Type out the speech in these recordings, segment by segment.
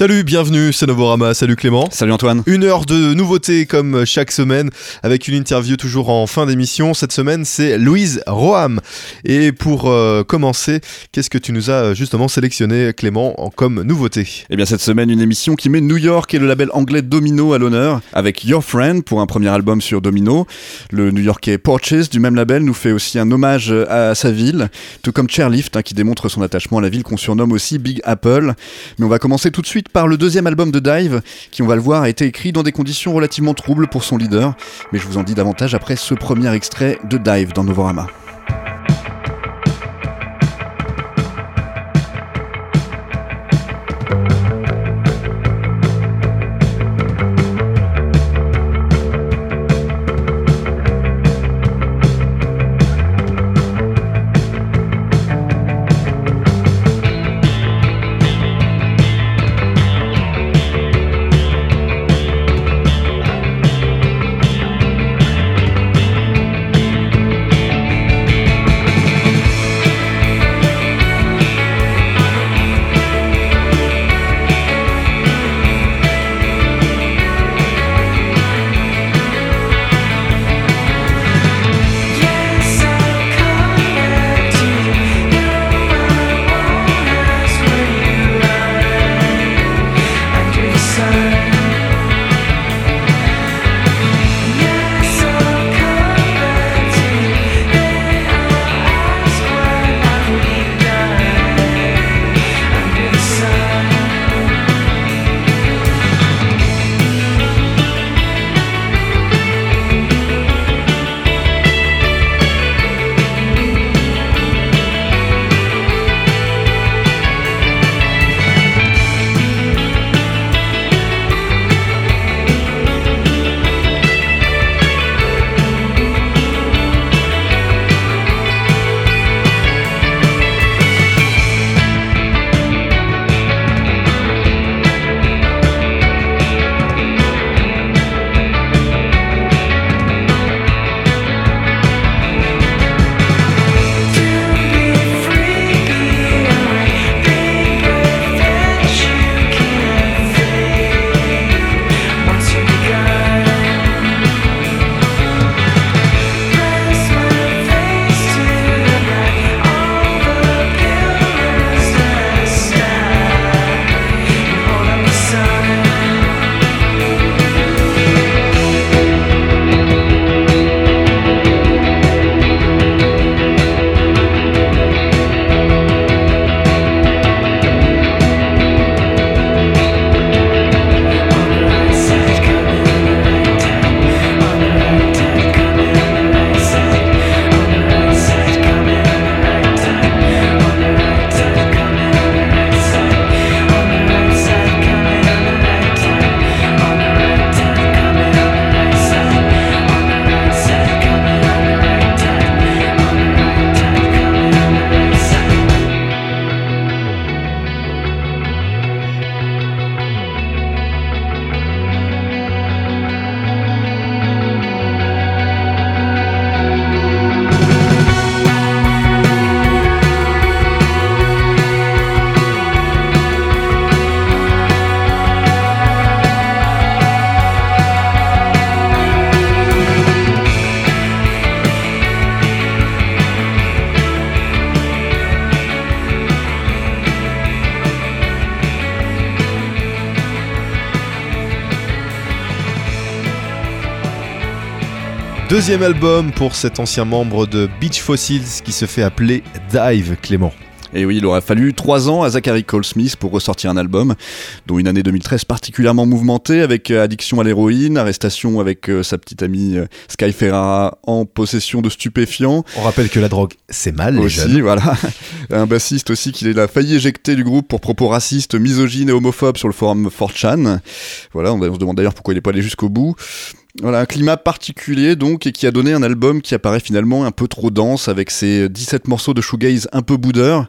Salut, bienvenue, c'est Novorama, salut Clément. Salut Antoine. Une heure de nouveautés comme chaque semaine avec une interview toujours en fin d'émission. Cette semaine, c'est Louise Roham. Et pour euh, commencer, qu'est-ce que tu nous as justement sélectionné, Clément, en, comme nouveauté? Eh bien, cette semaine, une émission qui met New York et le label anglais Domino à l'honneur avec Your Friend pour un premier album sur Domino. Le New Yorkais Porches du même label nous fait aussi un hommage à sa ville, tout comme Chairlift hein, qui démontre son attachement à la ville qu'on surnomme aussi Big Apple. Mais on va commencer tout de suite par le deuxième album de Dive, qui on va le voir a été écrit dans des conditions relativement troubles pour son leader, mais je vous en dis davantage après ce premier extrait de Dive dans Novorama. Deuxième album pour cet ancien membre de Beach Fossils qui se fait appeler Dive Clément. Et oui, il aurait fallu trois ans à Zachary Cole Smith pour ressortir un album, dont une année 2013 particulièrement mouvementée avec euh, addiction à l'héroïne, arrestation avec euh, sa petite amie euh, Sky Ferrara en possession de stupéfiants. On rappelle que la drogue, c'est mal, les aussi, jeunes. voilà. Un bassiste aussi qu'il a failli éjecter du groupe pour propos racistes, misogynes et homophobes sur le forum 4chan. Voilà, on se demande d'ailleurs pourquoi il n'est pas allé jusqu'au bout. Voilà, un climat particulier donc et qui a donné un album qui apparaît finalement un peu trop dense avec ses 17 morceaux de shoegaze un peu boudeur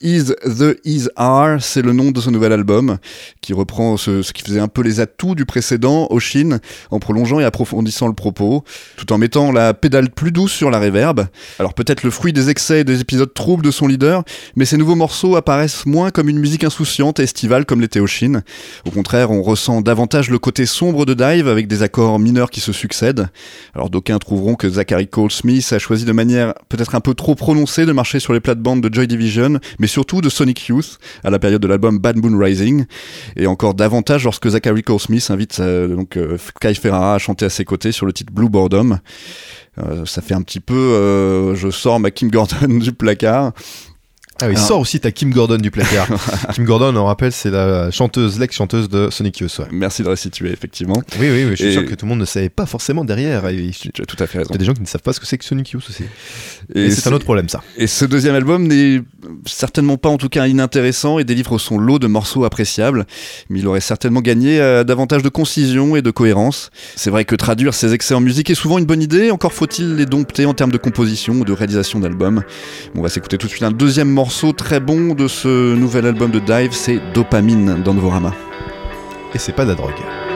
Is the Is Are, c'est le nom de ce nouvel album qui reprend ce, qui faisait un peu les atouts du précédent, Oshin, en prolongeant et approfondissant le propos, tout en mettant la pédale plus douce sur la réverb. Alors peut-être le fruit des excès et des épisodes troubles de son leader, mais ces nouveaux morceaux apparaissent moins comme une musique insouciante et estivale comme l'était Oshin. Au contraire, on ressent davantage le côté sombre de Dive avec des accords mineurs qui se succèdent. Alors d'aucuns trouveront que Zachary Cole Smith a choisi de manière peut-être un peu trop prononcée de marcher sur les plates-bandes de Joy Division, mais surtout de Sonic Youth à la période de l'album Bad Moon Rising, et encore davantage lorsque Zachary Cole Smith invite euh, donc euh, Kai Ferrara à chanter à ses côtés sur le titre Blue Boredom. Euh, ça fait un petit peu, je sors ma Kim Gordon du placard. Ah oui, sort aussi ta Kim Gordon du placard. Kim Gordon, on rappelle, c'est la chanteuse, l'ex-chanteuse de Sonic Youth. Merci de restituer, effectivement. Oui, oui, je suis sûr que tout le monde ne savait pas forcément derrière. tu as tout à fait raison. Il y a des gens qui ne savent pas ce que c'est que Sonic Youth aussi. Et, c'est un autre problème, ça. Et ce deuxième album n'est certainement pas, en tout cas, inintéressant et délivre son lot de morceaux appréciables, mais il aurait certainement gagné euh, davantage de concision et de cohérence. C'est vrai que traduire ses excès en musique est souvent une bonne idée, encore faut-il les dompter en termes de composition ou de réalisation d'albums. on va s'écouter tout de suite un deuxième morceau morceau très bon de ce nouvel album de Dive, c'est Dopamine dans Novorama. Et c'est pas de la drogue.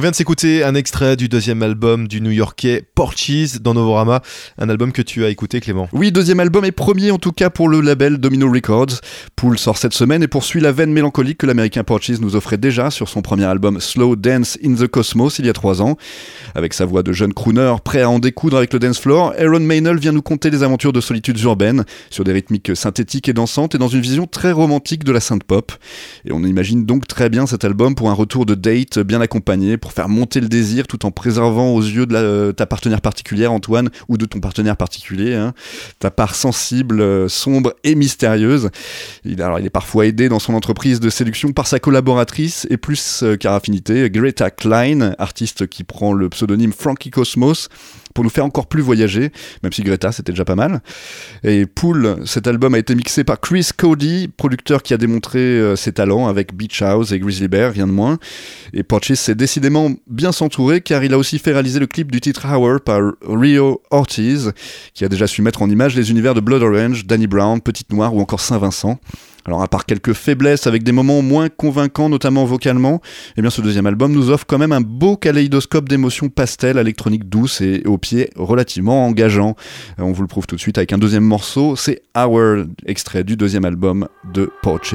On vient de s'écouter un extrait du deuxième album du New-Yorkais Porches dans Novorama, un album que tu as écouté Clément. Oui, deuxième album et premier en tout cas pour le label Domino Records. Pool sort cette semaine et poursuit la veine mélancolique que l'américain Porches nous offrait déjà sur son premier album Slow Dance in the Cosmos il y a trois ans. Avec sa voix de jeune crooner prêt à en découdre avec le dance floor, Aaron Maynell vient nous conter les aventures de solitudes urbaines sur des rythmiques synthétiques et dansantes et dans une vision très romantique de la synth pop. Et on imagine donc très bien cet album pour un retour de date bien accompagné, faire monter le désir tout en préservant aux yeux de la- ta partenaire particulière Antoine ou de ton partenaire particulier hein, ta part sensible, euh, sombre et mystérieuse. Il, alors, il est parfois aidé dans son entreprise de séduction par sa collaboratrice et plus euh, qu'à affinité, Greta Klein, artiste qui prend le pseudonyme Frankie Cosmos pour nous faire encore plus voyager, même si Greta c'était déjà pas mal. Et Pool, cet album a été mixé par Chris Cody, producteur qui a démontré euh, ses talents avec Beach House et Grizzly Bear, rien de moins. Et Porches s'est décidément bien s'entourer car il a aussi fait réaliser le clip du titre Hour par Rio Ortiz, qui a déjà su mettre en image les univers de Blood Orange, Danny Brown, Petite Noire ou encore Saint-Vincent. Alors à part quelques faiblesses avec des moments moins convaincants, notamment vocalement, eh bien ce deuxième album nous offre quand même un beau kaléidoscope d'émotions pastel, électronique douce et au pied relativement engageant. Euh, On vous le prouve tout de suite avec un deuxième morceau, c'est Hour, extrait du deuxième album de Porches.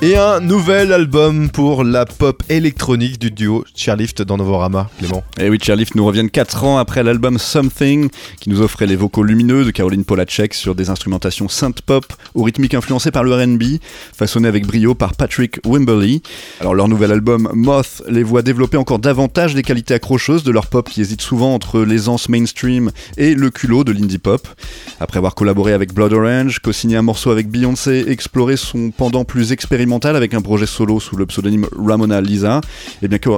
Et un nouvel album pour la pop électronique du duo Chairlift dans Novorama, Clément. Et oui, Chairlift nous reviennent 4 ans après l'album Something, qui nous offrait les vocaux lumineux de Caroline Polacek sur des instrumentations synth-pop aux rythmiques influencées par le R&B, façonnées avec brio par Patrick Wimberly. Alors leur nouvel album Moth les voit développer encore davantage les qualités accrocheuses de leur pop qui hésite souvent entre l'aisance mainstream et le culot de l'indie pop. Après avoir collaboré avec Blood Orange, co-signé un morceau avec Beyoncé, exploré son pendant plus expérimental avec un projet solo sous le pseudonyme Ramona Lisa, et bien que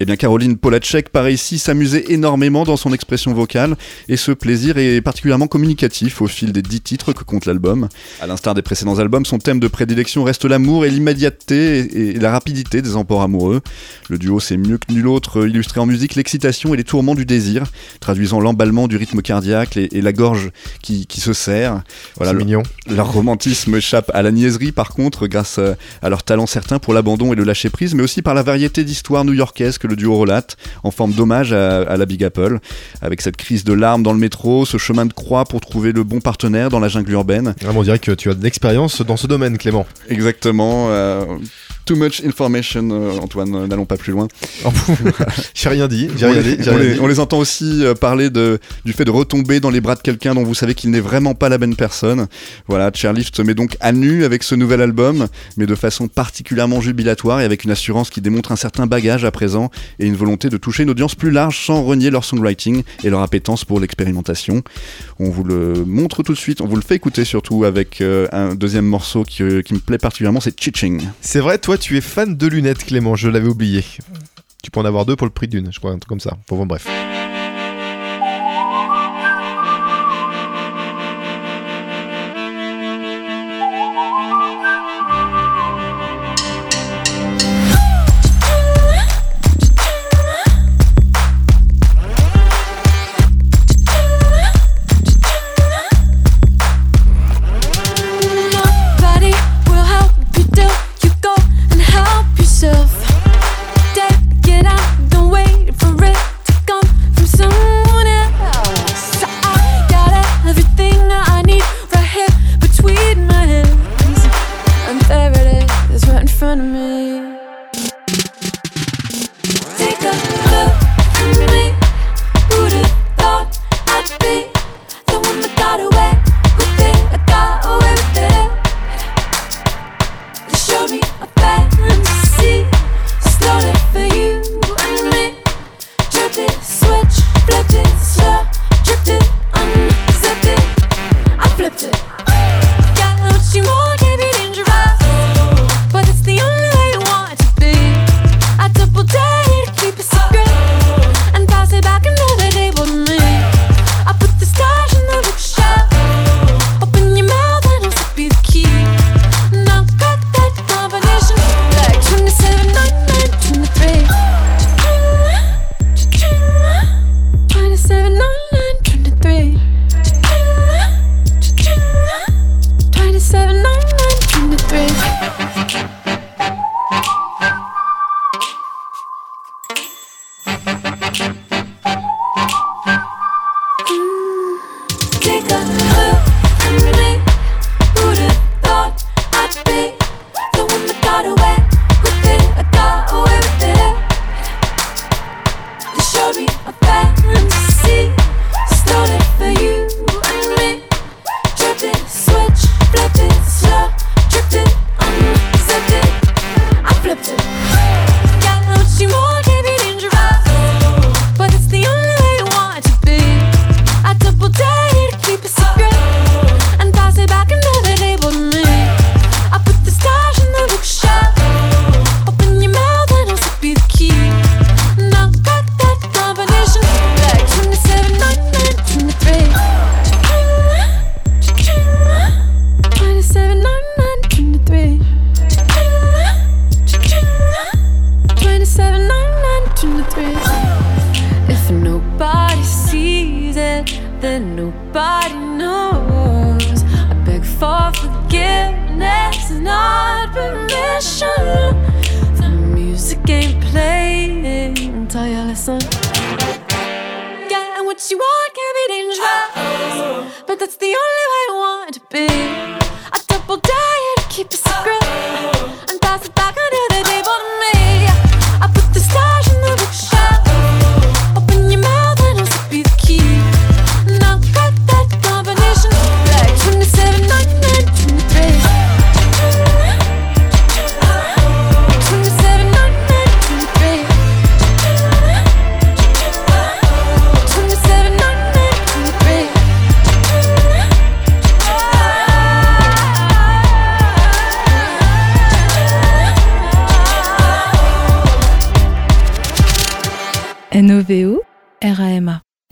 eh bien, Caroline Polacek paraît ici s'amuser énormément dans son expression vocale, et ce plaisir est particulièrement communicatif au fil des dix titres que compte l'album. À l'instar des précédents albums, son thème de prédilection reste l'amour et l'immédiateté et la rapidité des emports amoureux. Le duo sait mieux que nul autre illustrer en musique l'excitation et les tourments du désir, traduisant l'emballement du rythme cardiaque et, et la gorge qui, qui se serre. Voilà, le- mignon. leur romantisme échappe à la niaiserie par contre grâce euh, à leur talent certain pour l'abandon et le lâcher prise mais aussi par la variété d'histoires new-yorkaises que le duo relate en forme d'hommage à, à la Big Apple avec cette crise de larmes dans le métro, ce chemin de croix pour trouver le bon partenaire dans la jungle urbaine. Vraiment, on dirait que tu as de l'expérience dans ce domaine, Clément. Exactement. euh, Too much information, euh, Antoine, euh, n'allons pas plus loin. j'ai rien dit, j'ai On rien les, dit. j'ai on rien les- dit. on les entend aussi euh, parler de, du fait de retomber dans les bras de quelqu'un dont vous savez qu'il n'est vraiment pas la bonne personne. Voilà, Chairlift se met donc à nu avec ce nouvel album, mais de façon particulièrement jubilatoire et avec une assurance qui démontre un certain bagage à présent et une volonté de toucher une audience plus large sans renier leur songwriting et leur appétence pour l'expérimentation. On vous le montre tout de suite, on vous le fait écouter surtout avec euh, un deuxième morceau qui, qui me plaît particulièrement, c'est Chiching. C'est vrai, toi, tu es fan de lunettes, Clément, je l'avais oublié. Tu peux en avoir deux pour le prix d'une, je crois, un truc comme ça. Bon, bon, bref.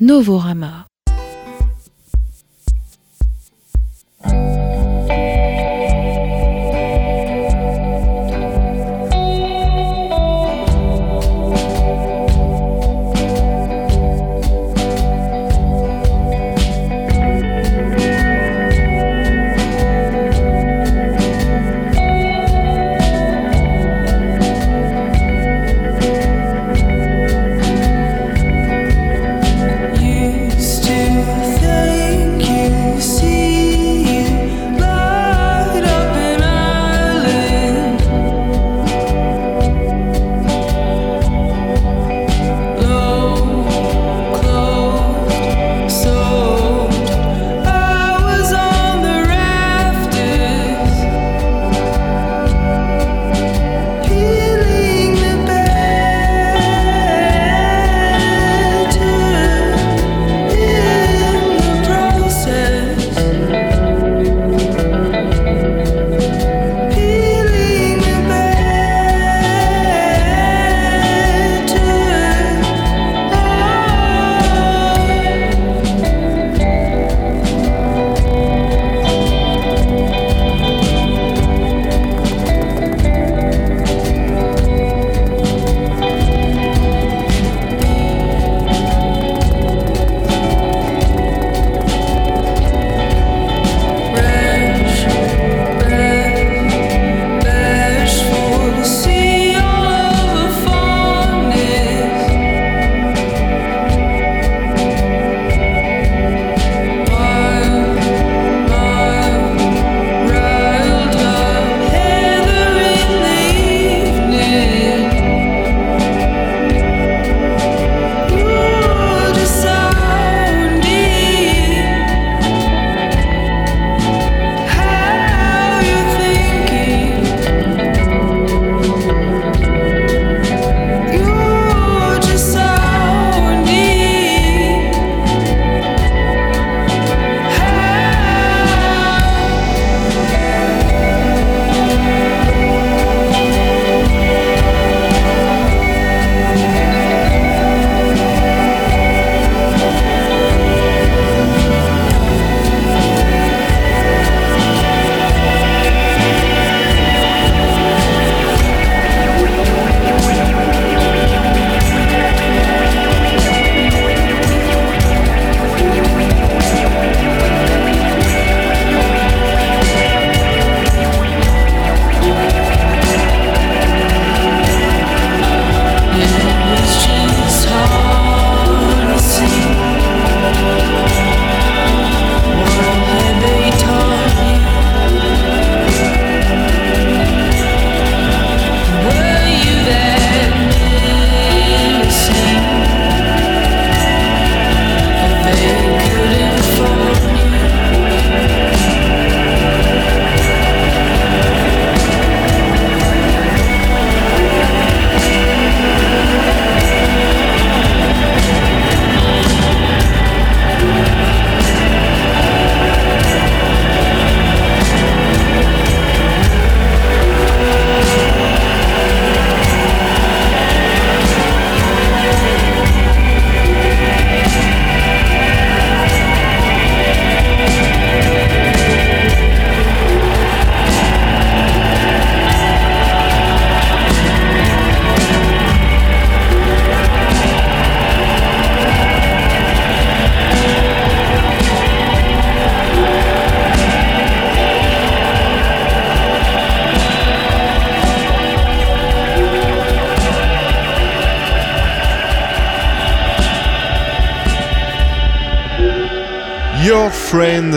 N-O-V-O-R-A-M-A.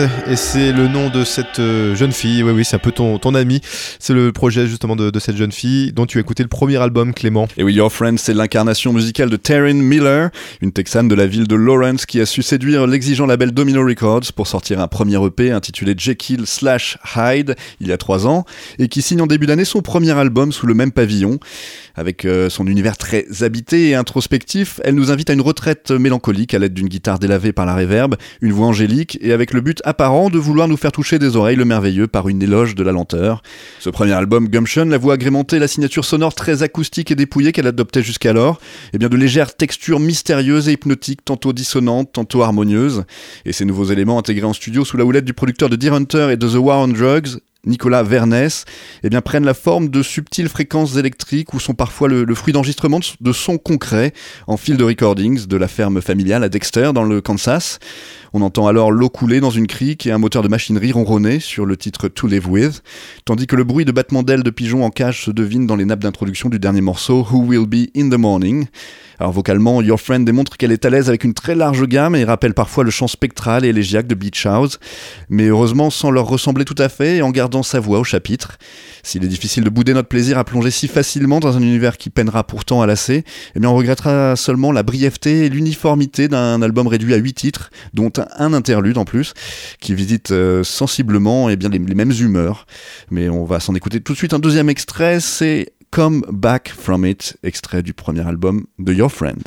Friend, et c'est le nom de cette euh, jeune fille. Oui, oui, c'est un peu ton, ton ami. C'est le projet justement de, cette jeune fille dont tu as écouté le premier album, Clément. Et oui, Your Friend, c'est l'incarnation musicale de Taryn Miller, une Texane de la ville de Lawrence qui a su séduire l'exigeant label Domino Records pour sortir un premier EP intitulé Jekyll slash Hyde il y a trois ans et qui signe en début d'année son premier album sous le même pavillon. Avec euh, son univers très habité et introspectif, elle nous invite à une retraite mélancolique à l'aide d'une guitare délavée par la réverb, une voix angélique et avec le but apparent de vouloir nous faire toucher des oreilles le merveilleux par une éloge de la lenteur. Ce premier album, Gumption, la voix agrémentée, la signature sonore très acoustique et dépouillée qu'elle adoptait jusqu'alors, et bien de légères textures mystérieuses et hypnotiques, tantôt dissonantes, tantôt harmonieuses. Et ces nouveaux éléments intégrés en studio sous la houlette du producteur de Deer Hunter et de The War on Drugs, Nicolas Vernès, eh bien, prennent la forme de subtiles fréquences électriques ou sont parfois le, fruit d'enregistrements de, de sons concrets en fil de recordings de la ferme familiale à Dexter dans le Kansas. On entend alors l'eau couler dans une crique et un moteur de machinerie ronronner sur le titre To Live With, tandis que le bruit de battement d'ailes de pigeons en cage se devine dans les nappes d'introduction du dernier morceau Who Will Be in the Morning. Alors vocalement, Your Friend démontre qu'elle est à l'aise avec une très large gamme et rappelle parfois le chant spectral et élégiaque de Beach House, mais heureusement sans leur ressembler tout à fait et en gardant sa voix au chapitre. S'il est difficile de bouder notre plaisir à plonger si facilement dans un univers qui peinera pourtant à lasser, eh bien on regrettera seulement la brièveté et l'uniformité d'un album réduit à 8 titres, dont un interlude en plus, qui visite euh, sensiblement eh bien, les, les mêmes humeurs. Mais on va s'en écouter tout de suite un deuxième extrait, c'est Come Back From It, extrait du premier album de Your Friend.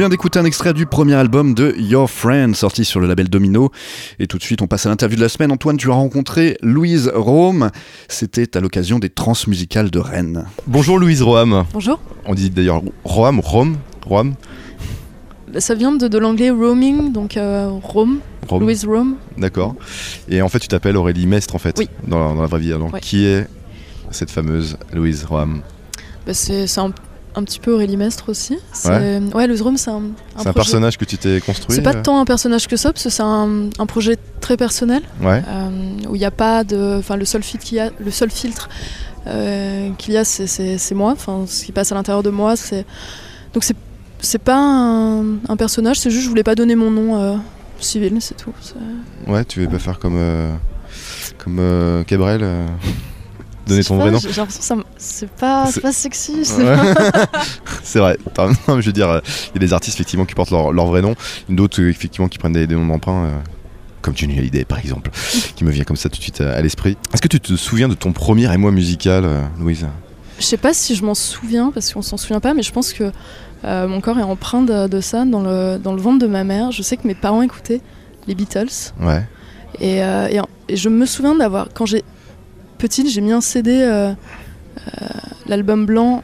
Vient d'écouter un extrait du premier album de Your Friend, sorti sur le label Domino. Et tout de suite, on passe à l'interview de la semaine. Antoine, tu as rencontré Louise Rome. C'était à l'occasion des transmusicales de Rennes. Bonjour Louise Roham. Bonjour. On dit d'ailleurs ou Rome Roham Ça vient de, de l'anglais roaming, donc euh, Rome, Rome. Louise Rome. D'accord. Et en fait, tu t'appelles Aurélie Mestre en fait, Oui. dans, la, dans la vraie vie. Alors, Ouais. qui est cette fameuse Louise Roham Bah, c'est c'est un, un petit peu Aurélie Mestre aussi. C'est- Ouais, Louise Rome, c'est un, un C'est un personnage que tu t'es construit C'est pas euh tant un personnage que ça, parce que c'est un, un projet très personnel, Ouais. euh, où il n'y a pas de. Enfin, le seul filtre qu'il y a, le seul filtre euh, qu'il y a, c'est- moi. Enfin, ce qui passe à l'intérieur de moi, c'est. Donc c'est c'est pas un, personnage, c'est juste je voulais pas donner mon nom euh, civil, c'est tout. Ouais, tu veux pas faire comme euh, comme euh, Cabrel euh, donner ton vrai nom J'ai l'impression que c'est pas, pas sexy. c'est Ouais. pas- C'est vrai. Non, mais je veux dire, euh, il y a des artistes effectivement qui portent leur, leur vrai nom, d'autres euh, effectivement qui prennent des, des noms d'emprunt. euh, comme Johnny Hallyday par exemple, qui me vient comme ça tout de suite à, à l'esprit. Est-ce que tu te souviens de ton premier émoi musical, euh, Louise? Je sais pas si je m'en souviens, parce qu'on s'en souvient pas, mais je pense que euh, mon corps est empreint de, de ça dans le, dans le ventre de ma mère. Je sais que mes parents écoutaient les Beatles. Ouais. Et, euh, et et je me souviens d'avoir, quand j'ai petite, j'ai mis un CD, euh, euh, l'album blanc.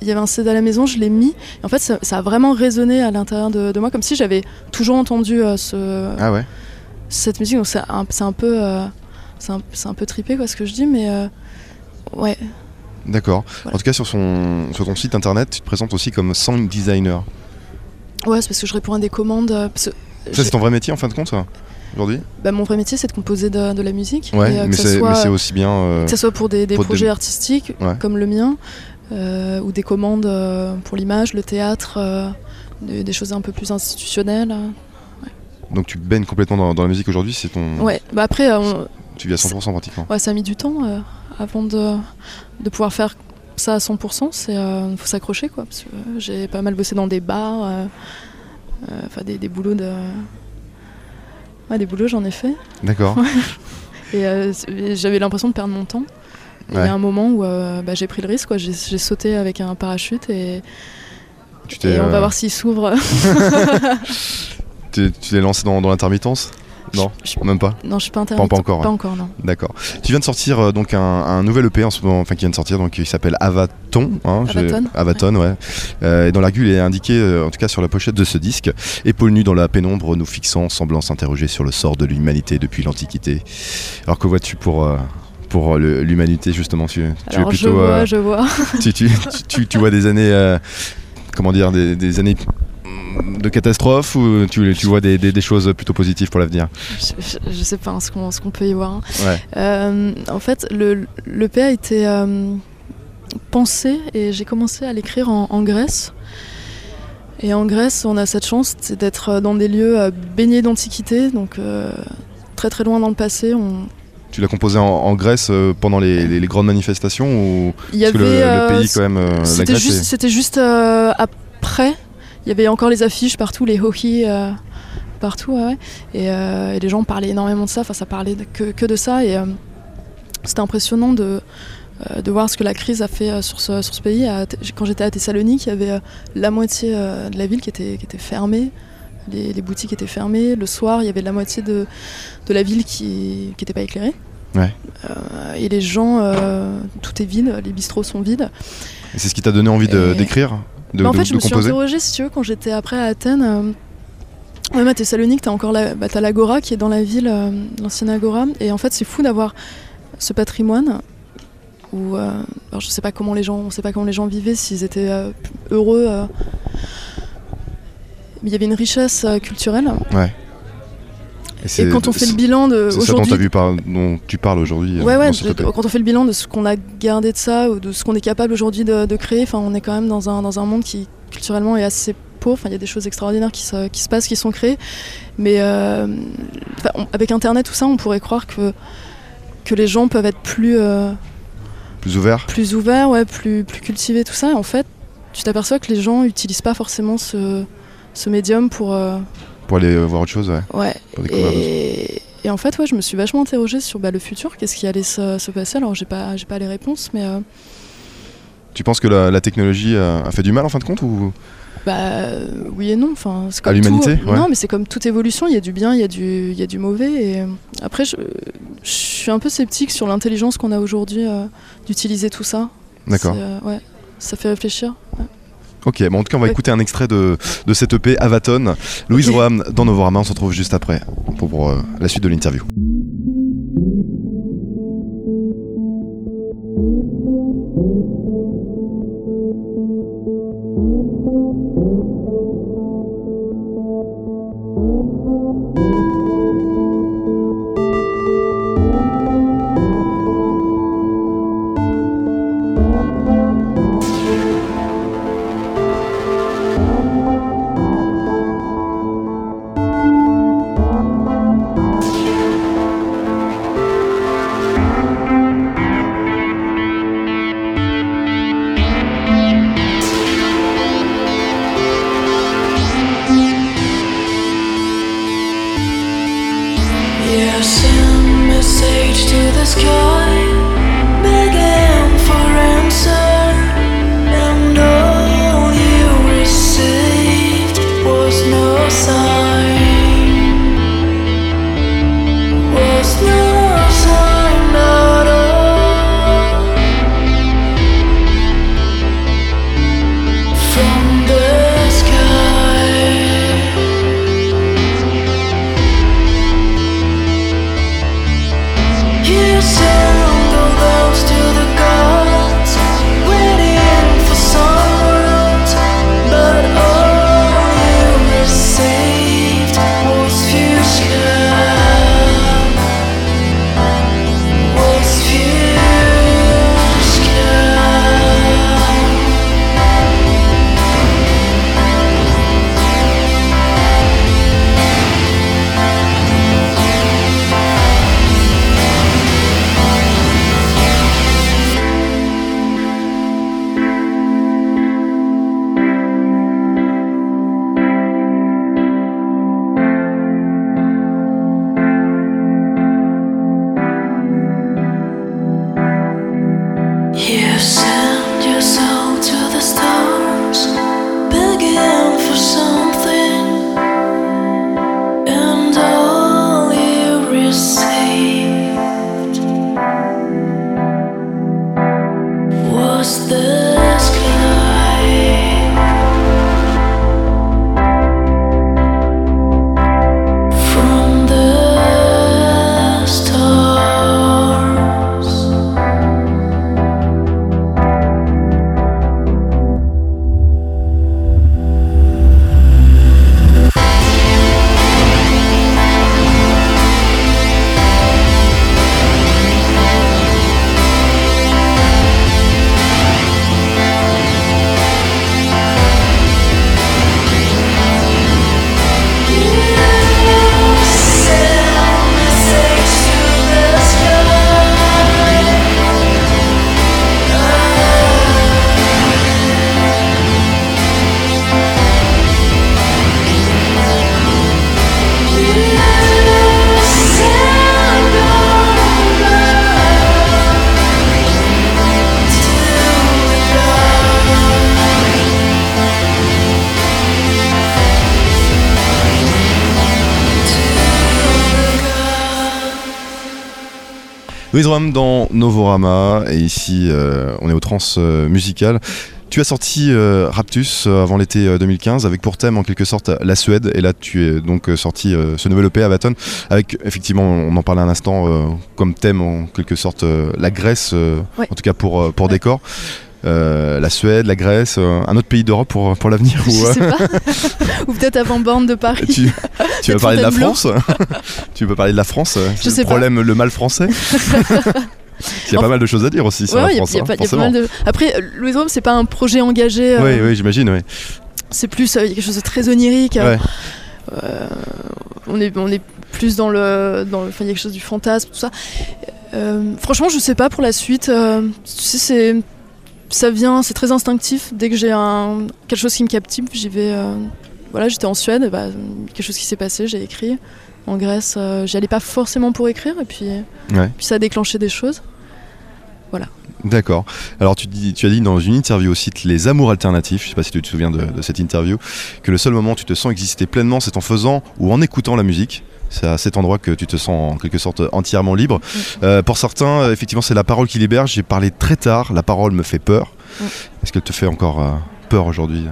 Il y avait un CD à la maison, je l'ai mis. Et en fait, ça, ça a vraiment résonné à l'intérieur de, de moi, comme si j'avais toujours entendu euh, ce, Ah ouais. cette musique. Donc c'est un, un peu, c'est un, un peu trippé quoi ce que je dis, mais ouais. D'accord. Voilà. En tout cas, sur, son, sur ton site internet, tu te présentes aussi comme sound designer. Ouais, c'est parce que je réponds à des commandes. Ça, c'est ton vrai métier en fin de compte, aujourd'hui bah, mon vrai métier, c'est de composer de, de la musique. Ouais, Et, euh, mais c'est c'est aussi bien. euh, Que ce soit pour des, des pour des- projets artistiques Ouais. comme le mien, euh, ou des commandes pour l'image, le théâtre, des, des choses un peu plus institutionnelles. Donc tu baignes complètement dans, dans la musique aujourd'hui, c'est ton. Ouais, bah après, on- Tu vis à 100% pratiquement. ouais, ça a mis du temps avant de, de pouvoir faire ça à 100%. Il faut s'accrocher, quoi. Parce que j'ai pas mal bossé dans des bars, enfin des, des boulots de. Ouais, des boulots, j'en ai fait. D'accord. Et euh, et j'avais l'impression de perdre mon temps. Il y a un moment où euh, bah, j'ai pris le risque. J'ai, sauté avec un parachute et, Tu t'es, et on euh, va voir s'il s'ouvre. tu tu t'es lancé dans, dans l'intermittence? Non, Je- même pas. non, je suis pas intermittent. pas encore. Pas encore, non. D'accord. Tu viens de sortir euh, donc un, un nouvel EP en ce moment, enfin qui vient de sortir, donc il s'appelle Avaton. hein, Avaton, Avaton, ouais. Euh, et dans l'argu, il est indiqué, euh, en tout cas sur la pochette de ce disque, épaules nues dans la pénombre, nous fixant, semblant s'interroger sur le sort de l'humanité depuis l'Antiquité. Alors que vois-tu pour pour l'humanité justement? Tu, tu es Alors je plutôt, vois, je vois. tu, tu, tu- vois des années, comment dire, des, des années de catastrophe ou tu, tu vois des, des- des choses plutôt positives pour l'avenir je, je- je sais pas hein, ce qu'on, peut y voir. hein. Ouais. Euh, en fait, le, le P a été euh, pensé et j'ai commencé à l'écrire en, en Grèce. Et en Grèce, on a cette chance c'est d'être dans des lieux euh, baignés d'antiquité, donc euh, très très loin dans le passé. On... Tu l'as composé en, en Grèce euh, pendant les, les- les grandes manifestations ou Il y que le, pays quand même, euh, C'était juste, est- c'était juste euh, après. Il y avait encore les affiches partout, les hockey euh, partout, ouais, ouais. Et, euh, et les gens parlaient énormément de ça. Enfin, ça parlait que, que de ça. Et euh, c'était impressionnant de, de voir ce que la crise a fait sur, ce, sur ce pays. Quand j'étais à Thessalonique, il y avait la moitié de la ville qui était, qui était fermée. Les, les boutiques étaient fermées. Le soir, il y avait la moitié de, de la ville qui n'était pas éclairée. Ouais. Euh, et les gens, euh, tout est vide, les bistrots sont vides. Et c'est ce qui t'a donné envie d'écrire, de, Bah, en de- fait, je de me suis interrogée, si tu veux, quand j'étais après à Athènes. euh, Même à Thessalonique, t'as encore la, bah, t'as l'Agora qui est dans la ville, euh, l'ancienne Agora. Et en fait, c'est fou d'avoir ce patrimoine où, euh, alors je sais pas comment les gens, on sait pas comment les gens vivaient, s'ils étaient euh, heureux. Mais il y avait une richesse culturelle. Ouais. Et quand on fait le bilan de C'est ça dont, aujourd'hui, t'as vu par- dont tu parles aujourd'hui. euh, Ouais, ouais, de- quand on fait le bilan de ce qu'on a gardé de ça, ou de ce qu'on est capable aujourd'hui de, de créer, enfin, on est quand même dans un, dans un monde qui culturellement est assez pauvre. Enfin, il y a des choses extraordinaires qui se, qui se passent, qui sont créées. Mais euh, on- avec Internet, tout ça, on pourrait croire que, que les gens peuvent être plus, euh, Plus ouvert plus ouverts, ouais, plus, plus cultivés, tout ça. Et en fait, tu t'aperçois que les gens n'utilisent pas forcément ce, ce médium pour. euh, pour aller euh, voir autre chose, ouais. ouais. Pour Et, et en fait, ouais, je me suis vachement interrogée sur bah, le futur, qu'est-ce qui allait se, se passer. Alors, j'ai pas, j'ai pas les réponses, mais. euh, Tu penses que la, la technologie a, a fait du mal en fin de compte ou? Bah euh, oui et non. Enfin, c'est comme l'humanité, tout. ouais. Non, mais c'est comme toute évolution. Il y a du bien, il y a du, y a du mauvais. Et euh, après, je, je suis un peu sceptique sur l'intelligence qu'on a aujourd'hui euh, d'utiliser tout ça. D'accord. Euh, ouais, ça fait réfléchir. Ok, bon, en tout cas, on va écouter un extrait de, de cette EP Avaton. Louise Ok. Roham dans Novorama, on se retrouve juste après pour, pour, euh, la suite de l'interview. Roham dans Novorama, et ici, euh, on est au trans euh, musical. Tu as sorti euh, Raptus avant l'été euh, 2015 avec pour thème en quelque sorte la Suède et là tu es donc sorti ce nouvel EP Avaton avec effectivement on en parlait un instant comme thème en quelque sorte la Grèce Ouais. en tout cas pour, pour Ouais. décor Euh, la Suède, la Grèce, euh, un autre pays d'Europe pour, pour l'avenir Je ou, euh. Ou peut-être avant Borne de Paris. tu, tu veux parler de la. France Tu veux parler de la France le pas. problème, le mal français Il y a pas mal de choses à dire aussi sur Ouais, la il y a- France, il y a hein, pas- il y a pas forcément. mal de- Après, Louise Rome, c'est pas un projet engagé. Oui, oui, j'imagine, oui. C'est plus quelque chose de très onirique. Ouais. on, est, on est plus dans le. Dans le enfin, il y a quelque chose du fantasme, tout ça. Franchement, je sais pas pour la suite. tu sais, c'est. Ça vient, c'est très instinctif. Dès que j'ai un, quelque chose qui me captive, j'y vais. euh, voilà, j'étais en Suède, et bah, quelque chose qui s'est passé, j'ai écrit. En Grèce, euh, j'y allais pas forcément pour écrire, et puis, Ouais. puis ça a déclenché des choses. D'accord. Alors tu, dis, tu as dit dans une interview au site Les Amours Alternatifs, je sais pas si tu te souviens de, de cette interview, que le seul moment où tu te sens exister pleinement, c'est en faisant ou en écoutant la musique. C'est à cet endroit que tu te sens en quelque sorte entièrement libre. Euh, pour certains, euh, effectivement, c'est la parole qui libère. J'ai parlé très tard, la parole me fait peur. Mm. Est-ce qu'elle te fait encore euh, peur aujourd'hui,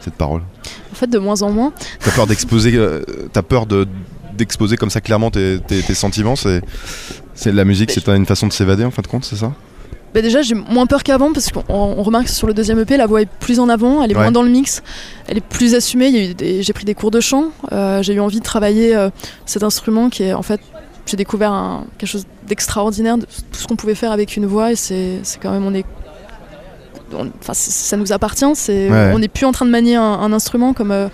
cette parole? En fait, de moins en moins. T'as peur d'exposer, t'as peur de d'exposer comme ça clairement tes, tes- tes sentiments. C'est, c'est la musique, c'est une façon de s'évader en fin de compte, c'est ça? Bah déjà, j'ai moins peur qu'avant parce qu'on on remarque que sur le deuxième EP, la voix est plus en avant, elle est Ouais. moins dans le mix, elle est plus assumée. J'ai pris des cours de chant, euh, j'ai eu envie de travailler euh, cet instrument qui est en fait, j'ai découvert un- quelque chose d'extraordinaire, de tout ce qu'on pouvait faire avec une voix et c'est quand même on est, on- ça nous appartient. C'est Ouais. on n'est plus en train de manier un, un instrument comme euh,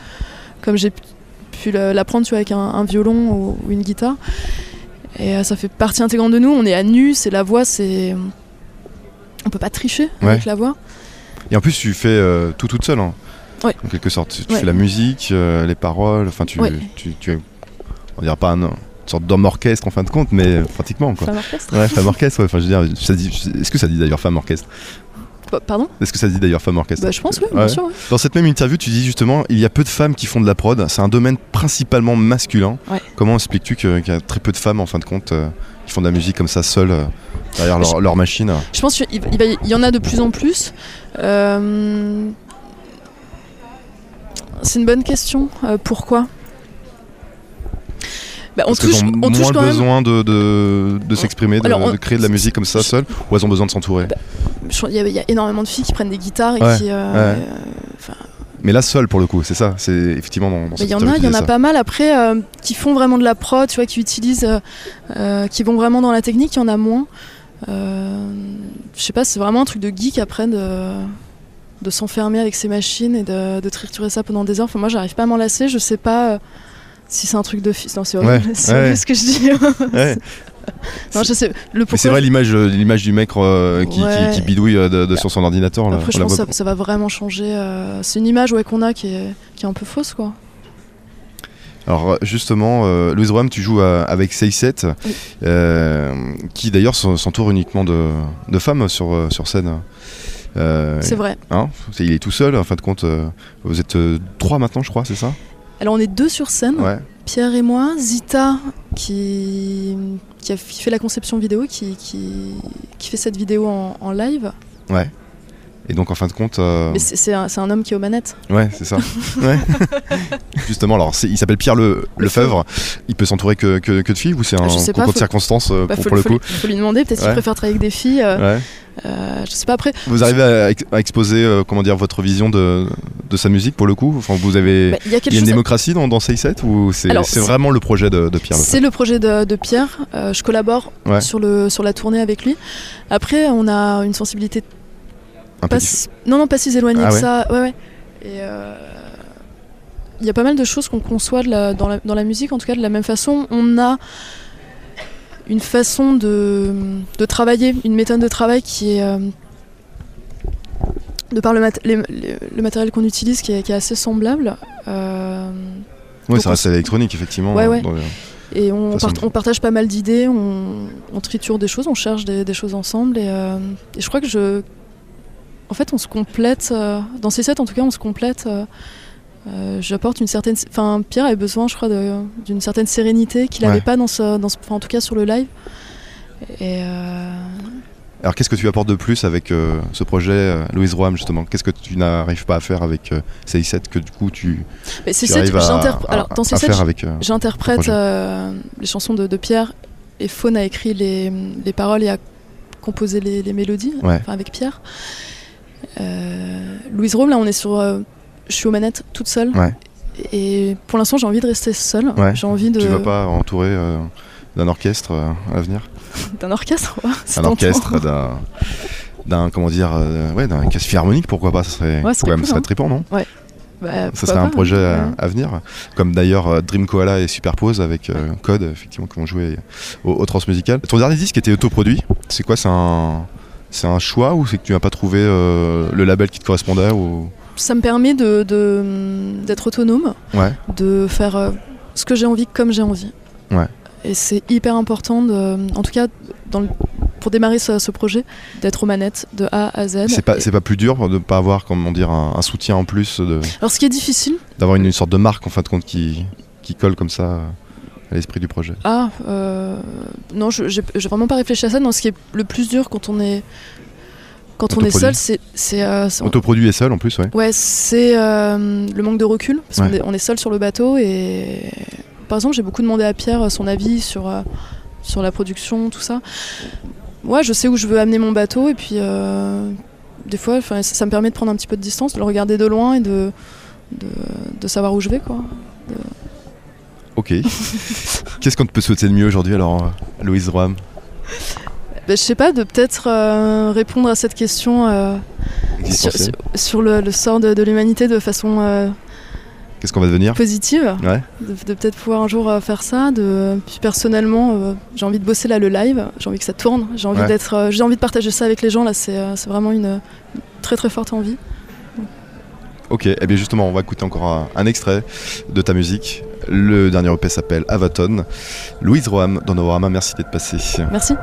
comme j'ai pu- l'apprendre tu vois avec un, un violon ou, ou une guitare. Et ça fait partie intégrante de nous. On est à nu, c'est la voix, c'est on peut pas tricher avec la voix. Et en plus, tu fais euh, tout toute seule, hein, Ouais. en quelque sorte. Tu Ouais. fais la musique, euh, les paroles, enfin, tu, tu, tu es, on dirait pas un- une sorte d'homme orchestre en fin de compte, mais euh, pratiquement, quoi. Femme orchestre. Ouais, femme orchestre, ouais. Enfin, je veux dire, ça dit- est-ce que ça dit d'ailleurs femme orchestre? Pa- Pardon? Est-ce que ça dit d'ailleurs femme orchestre? Bah, Je pense, oui, bien Ouais. sûr. ouais. Dans cette même interview, tu dis justement, il y a peu de femmes qui font de la prod. C'est un domaine principalement masculin. Ouais. Comment expliques-tu que- qu'il y a très peu de femmes, en fin de compte, qui font de la musique comme ça, seules, euh, derrière leur, leur machine Je pense qu'il il y en a de plus en plus. Euh, C'est une bonne question. Euh, pourquoi? Bah, on Parce touche, ont on touche moins quand même. besoin de, de, de s'exprimer, de, créer de la musique comme ça, seule, ou elles ont besoin de s'entourer? Crois- Il y, a- il y a énormément de filles qui prennent des guitares et Ouais, qui. euh, ouais. Mais là, seule, pour le coup, c'est ça. C'est effectivement cette il y en a, il y en a ça. pas mal après euh, qui font vraiment de la prod, tu vois, qui utilisent, euh, euh, qui vont vraiment dans la technique, il y en a moins. Je sais pas, c'est vraiment un truc de geek après de, de s'enfermer avec ses machines et de, de triturer ça pendant des heures. Enfin, moi, j'arrive pas à m'en lasser, je sais pas si c'est un truc de fils. Non, c'est horrible, Ouais, c'est ouais. horrible ce que je dis. Ouais. non, je sais. Le Mais pourquoi c'est vrai l'image, euh, l'image du mec euh, qui, Ouais. qui, qui bidouille euh, de, de sur son ordinateur. Là, Après, on je pense que ça, ça va vraiment changer. euh, c'est une image ouais, qu'on a qui est, qui est un peu fausse, quoi. Alors justement, euh, Louise Roam, tu joues à- avec Seiset, Oui. qui d'ailleurs s'en- s'entoure uniquement de, de femmes sur, sur scène. C'est vrai. hein, il est tout seul, en fin de compte. vous êtes trois maintenant, je crois, c'est ça? Alors, on est deux sur scène. Ouais. Pierre et moi, Zita qui, a fait la conception vidéo, qui fait cette vidéo en, en live. Ouais. Et donc en fin de compte, euh, Mais c'est un, homme qui est aux manettes. ouais, c'est ça. ouais. Justement, alors il s'appelle Pierre Le, Lefebvre. Il peut s'entourer que, que, que de filles ou c'est un sais pas, concours de circonstances euh, Bah, pour, faut, pour le faut coup lui- faut lui demander, peut-être qu'il Ouais. préfère travailler avec des filles. euh, Ouais. euh, je sais pas après. Vous arrivez à, ex- à exposer comment dire votre vision de, de sa musique pour le coup? Enfin, vous avez Bah, Il y a il y a une démocratie dans, dans 6-7 ou c'est vraiment le projet de, de Pierre C'est le projet de, de Pierre. Je collabore sur, le, sur la tournée avec lui. Après, on a une sensibilité Un peu pas diffé- si- non non pas si éloignée Ah que ouais ça. Ouais ouais. Et euh, il y a pas mal de choses qu'on conçoit de la- dans, la, dans la musique, en tout cas de la même façon. On a une façon de, de travailler, une méthode de travail qui est euh, de par le, mat- les- les- le matériel qu'on utilise qui est, qui est assez semblable. Euh, Oui, ça reste à l'électronique effectivement. Ouais, euh, ouais. dans le- Et on, part- partage pas mal d'idées, on, on triture des choses, on cherche des, des choses ensemble. Et, euh, et je crois que je. En fait, on se complète. euh, dans ces sets, en tout cas, on se complète. euh, euh, J'apporte une certaine. Enfin, Pierre avait besoin, je crois, d'une certaine sérénité qu'il n'avait Ouais. pas dans ce, dans ce- enfin, en tout cas sur le live. Et Alors qu'est-ce que tu apportes de plus avec euh, ce projet euh, Louise Roam justement? Qu'est-ce que tu n'arrives pas à faire avec euh, 6-7 que du coup tu, mais tu arrives à, j'interpr- à- Alors, dans ces à sets, faire avec J'interprète les chansons de, de Pierre et Faune a écrit les, les paroles et a composé les, les mélodies Ouais. enfin, avec Pierre. Euh, Louise Rome, là on est sur. euh, je suis aux manettes toute seule. Ouais. Et pour l'instant j'ai envie de rester seule. Ouais. J'ai envie de. Tu vas pas entourer euh, d'un orchestre à l'avenir D'un orchestre ouais, c'est Un orchestre, d'un d'un comment dire euh, ouais d'un casse philharmonique pourquoi pas? Ça serait Ouais, ce quand serait même cool, serait hein. trippant non? Bah, ça serait un projet à, ouais. à venir comme d'ailleurs euh, Dream Koala et Superpose avec euh, Code effectivement qui vont jouer au, au Transmusical ton dernier disque était autoproduit c'est quoi? C'est un c'est un choix ou c'est que tu n'as pas trouvé euh, le label qui te correspondait ou? Ça me permet de- de- d'être autonome, ouais de faire euh, ce que j'ai envie comme j'ai envie. Ouais. Et c'est hyper important, de, en tout cas dans le pour démarrer ce, ce projet, d'être aux manettes de A à Z. C'est pas, pas plus dur de ne pas avoir, comment dire, un, un soutien en plus, de- Alors ce qui est difficile, d'avoir une, une sorte de marque en fin de compte qui, qui colle comme ça à l'esprit du projet. ah, euh, non, je- j'ai vraiment pas réfléchi à ça. Non, ce qui est le plus dur quand on est quand on est seul, c'est c'est euh, Autoproduit et seul en plus, ouais. Ouais, c'est euh, le manque de recul, parce Ouais. qu'on est, on est seul sur le bateau et par exemple j'ai beaucoup demandé à Pierre euh, son avis sur, euh, sur la production, tout ça. Ouais, je sais où je veux amener mon bateau et puis des fois ça, ça me permet de prendre un petit peu de distance, de le regarder de loin et de, de, de savoir où je vais quoi. Ok. Qu'est-ce qu'on te peut souhaiter de mieux aujourd'hui alors, euh, Louise Roam Ben, je sais pas, de peut-être euh, répondre à cette question euh, sur, Existentielle sur- sur le, le sort de, de l'humanité de façon euh, Qu'est-ce qu'on va devenir? positive. Ouais. de, de peut-être pouvoir un jour faire ça. De, puis personnellement, j'ai envie de bosser là le live, j'ai envie que ça tourne, j'ai envie Ouais. d'être, j'ai envie de partager ça avec les gens. Là, c'est c'est vraiment une, une très très forte envie. Ok, et bien justement, on va écouter encore un, extrait de ta musique. Le dernier EP s'appelle Avaton. Louise Roam dans Novorama, merci d'être passée. Merci.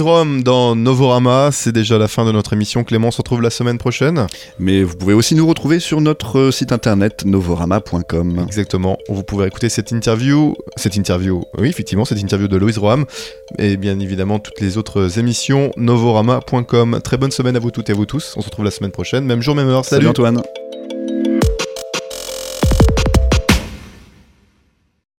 Louise Rome dans Novorama, c'est déjà la fin de notre émission. Clément on se retrouve la semaine prochaine. Mais vous pouvez aussi nous retrouver sur notre euh, site internet novorama.com. Exactement. Vous pouvez écouter cette interview, cette interview, oui, effectivement, cette interview de Louise Roham, et bien évidemment toutes les autres émissions, novorama.com. Très bonne semaine à vous toutes et à vous tous. On se retrouve la semaine prochaine, même jour, même heure. Salut Salut. Antoine.